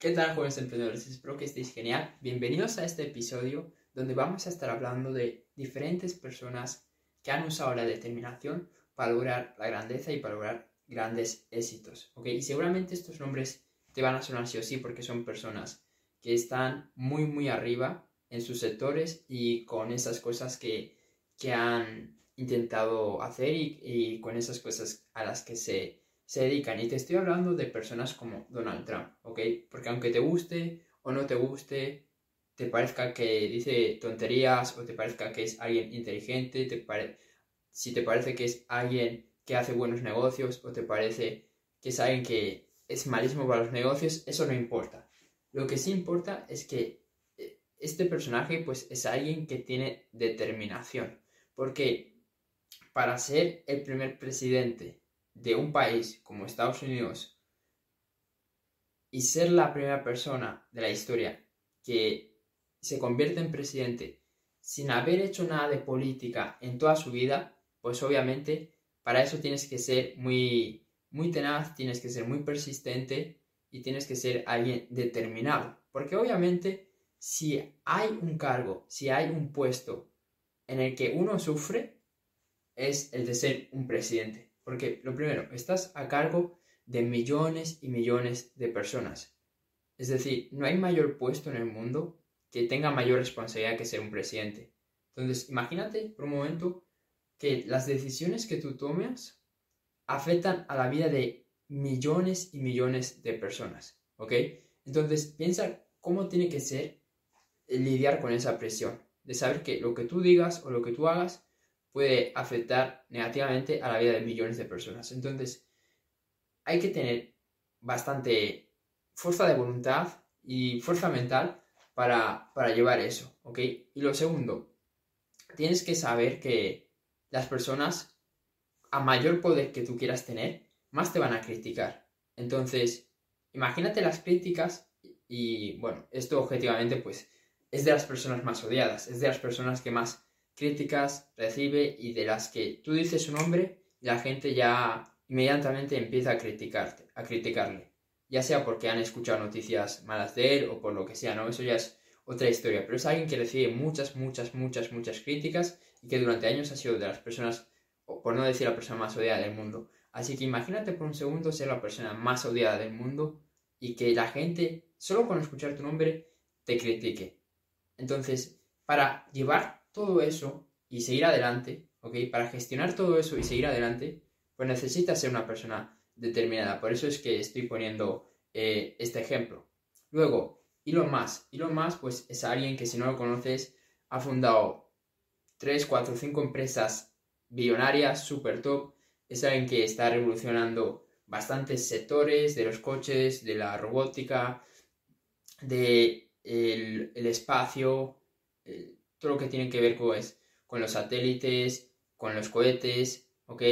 ¿Qué tal, jóvenes emprendedores? Espero que estéis genial. Bienvenidos a este episodio donde vamos a estar hablando de diferentes personas que han usado la determinación para lograr la grandeza y para lograr grandes éxitos. ¿ok? Y seguramente estos nombres te van a sonar sí o sí porque son personas que están muy, muy arriba en sus sectores y con esas cosas que, que han intentado hacer y, y con esas cosas a las que se se dedican. Y te estoy hablando de personas como Donald Trump, ¿ok? Porque aunque te guste o no te guste, te parezca que dice tonterías o te parezca que es alguien inteligente, te si te parece que es alguien que hace buenos negocios o te parece que es alguien que es malísimo para los negocios, eso no importa. Lo que sí importa es que eh, este personaje pues es alguien que tiene determinación. Porque para ser el primer presidente de un país como Estados Unidos y ser la primera persona de la historia que se convierte en presidente sin haber hecho nada de política en toda su vida, pues obviamente para eso tienes que ser muy, muy tenaz, tienes que ser muy persistente y tienes que ser alguien determinado. Porque obviamente si hay un cargo, si hay un puesto en el que uno sufre, es el de ser un presidente. Porque lo primero, estás a cargo de millones y millones de personas. Es decir, no hay mayor puesto en el mundo que tenga mayor responsabilidad que ser un presidente. Entonces, imagínate por un momento que las decisiones que tú tomes afectan a la vida de millones y millones de personas. ¿Ok? Entonces, piensa cómo tiene que ser lidiar con esa presión. De saber que lo que tú digas o lo que tú hagas puede afectar negativamente a la vida de millones de personas. Entonces, hay que tener bastante fuerza de voluntad y fuerza mental para, llevar eso, ¿ok? Y lo segundo, tienes que saber que las personas, a mayor poder que tú quieras tener, más te van a criticar. Entonces, imagínate las críticas y, bueno, esto objetivamente, pues, es de las personas más odiadas, es de las personas que más críticas recibe y de las que tú dices su nombre la gente ya inmediatamente empieza a criticarte, a criticarle. Ya sea porque han escuchado noticias malas de él o por lo que sea, ¿no? Eso ya es otra historia. Pero es alguien que recibe muchas, muchas, muchas, muchas críticas y que durante años ha sido de las personas, por no decir la persona más odiada del mundo. Así que imagínate por un segundo ser la persona más odiada del mundo y que la gente, solo con escuchar tu nombre, te critique. Entonces, para llevar todo eso y seguir adelante, ¿ok? Para gestionar todo eso y seguir adelante, pues necesitas ser una persona determinada. Por eso es que estoy poniendo eh, este ejemplo. Luego, Elon Musk. Elon Musk, pues es alguien que si no lo conoces, ha fundado 3, 4, 5 empresas billonarias, super top. Es alguien que está revolucionando bastantes sectores de los coches, de la robótica, de el, espacio, todo lo que tiene que ver con, es, con los satélites, con los cohetes, ¿ok?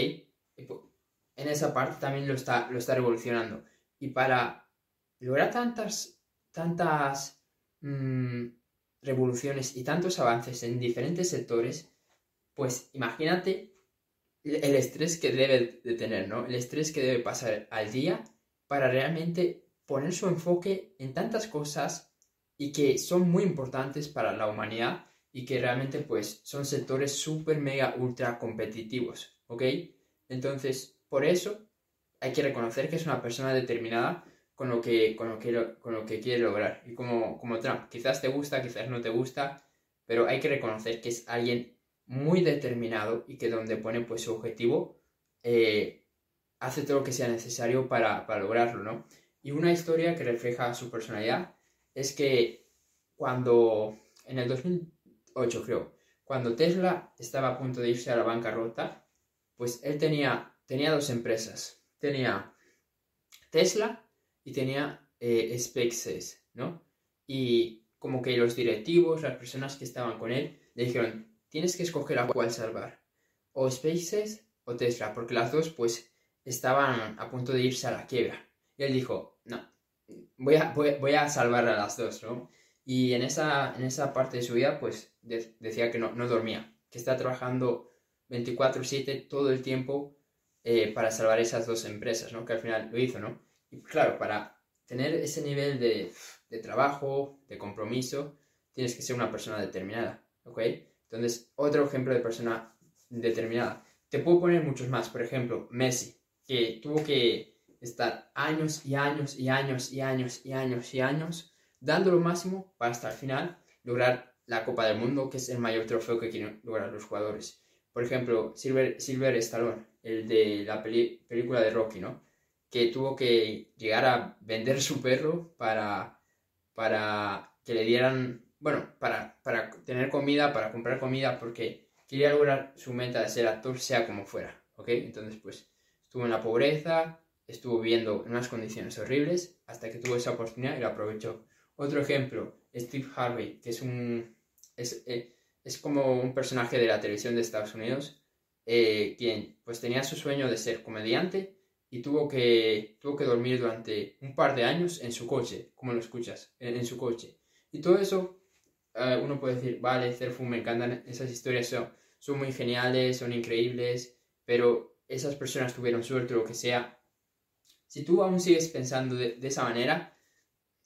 En esa parte también lo está, lo está revolucionando. Y para lograr tantas, tantas mm, revoluciones y tantos avances en diferentes sectores, pues imagínate el estrés que debe de tener, ¿no? El estrés que debe pasar al día para realmente poner su enfoque en tantas cosas y que son muy importantes para la humanidad y que realmente pues son sectores súper mega ultra competitivos, ¿ok? Entonces, por eso hay que reconocer que es una persona determinada con lo que, con lo que, con lo que quiere lograr. Y como, como Trump, quizás te gusta, quizás no te gusta, pero hay que reconocer que es alguien muy determinado y que donde pone pues su objetivo, eh, hace todo lo que sea necesario para, para lograrlo, ¿no? Y una historia que refleja su personalidad es que cuando en el 2000 8 creo. Cuando Tesla estaba a punto de irse a la bancarrota, pues él tenía, tenía dos empresas. Tenía Tesla y tenía eh, SpaceX, ¿no? Y como que los directivos, las personas que estaban con él, le dijeron, tienes que escoger a cuál salvar. O SpaceX o Tesla, porque las dos pues estaban a punto de irse a la quiebra. Y él dijo, no, voy a, voy a salvar a las dos, ¿no? Y en esa, en esa parte de su vida, pues decía que no, no dormía, que está trabajando 24/7 todo el tiempo eh, para salvar esas dos empresas, ¿no? Que al final lo hizo, ¿no? Y claro, para tener ese nivel de, de trabajo, de compromiso, tienes que ser una persona determinada, ¿ok? Entonces, otro ejemplo de persona determinada. Te puedo poner muchos más, por ejemplo, Messi, que tuvo que estar años y años y años y años y años y años dando lo máximo para hasta el final lograr la Copa del Mundo, que es el mayor trofeo que quieren lograr los jugadores. Por ejemplo, Silver, Silver Stallone, el de la película de Rocky, ¿no? Que tuvo que llegar a vender su perro para, para que le dieran, bueno, para, para tener comida, para comprar comida, porque quería lograr su meta de ser actor, sea como fuera, ¿ok? Entonces, pues, estuvo en la pobreza, estuvo viviendo en unas condiciones horribles, hasta que tuvo esa oportunidad y la aprovechó. Otro ejemplo, Steve Harvey, que es un... Es, eh, es como un personaje de la televisión de Estados Unidos, eh, quien pues tenía su sueño de ser comediante y tuvo que, tuvo que dormir durante un par de años en su coche, como lo escuchas, en, su coche. Y todo eso, eh, uno puede decir, vale, Cerfu, me encantan esas historias, son, son muy geniales, son increíbles, pero esas personas tuvieron suerte o lo que sea. Si tú aún sigues pensando de, esa manera,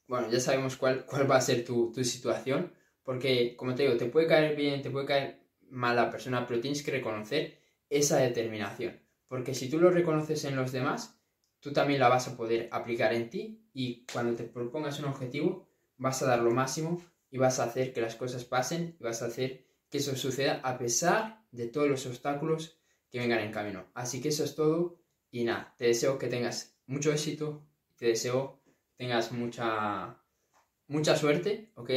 bueno, ya sabemos cuál, cuál va a ser tu, tu situación, porque, como te digo, te puede caer bien, te puede caer mal la persona, pero tienes que reconocer esa determinación. Porque si tú lo reconoces en los demás, tú también la vas a poder aplicar en ti y cuando te propongas un objetivo, vas a dar lo máximo y vas a hacer que las cosas pasen y vas a hacer que eso suceda a pesar de todos los obstáculos que vengan en camino. Así que eso es todo y nada, te deseo que tengas mucho éxito, te deseo que tengas mucha, mucha suerte, ¿ok?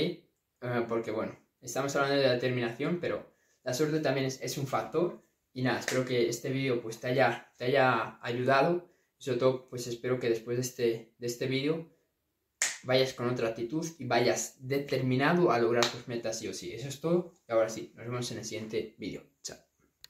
Eh, porque bueno, estamos hablando de determinación, pero la suerte también es, un factor. Y nada, espero que este vídeo pues te haya, te haya ayudado. Y sobre todo, pues espero que después de este, de este vídeo vayas con otra actitud y vayas determinado a lograr tus metas sí o sí. Eso es todo. Y ahora sí, nos vemos en el siguiente vídeo.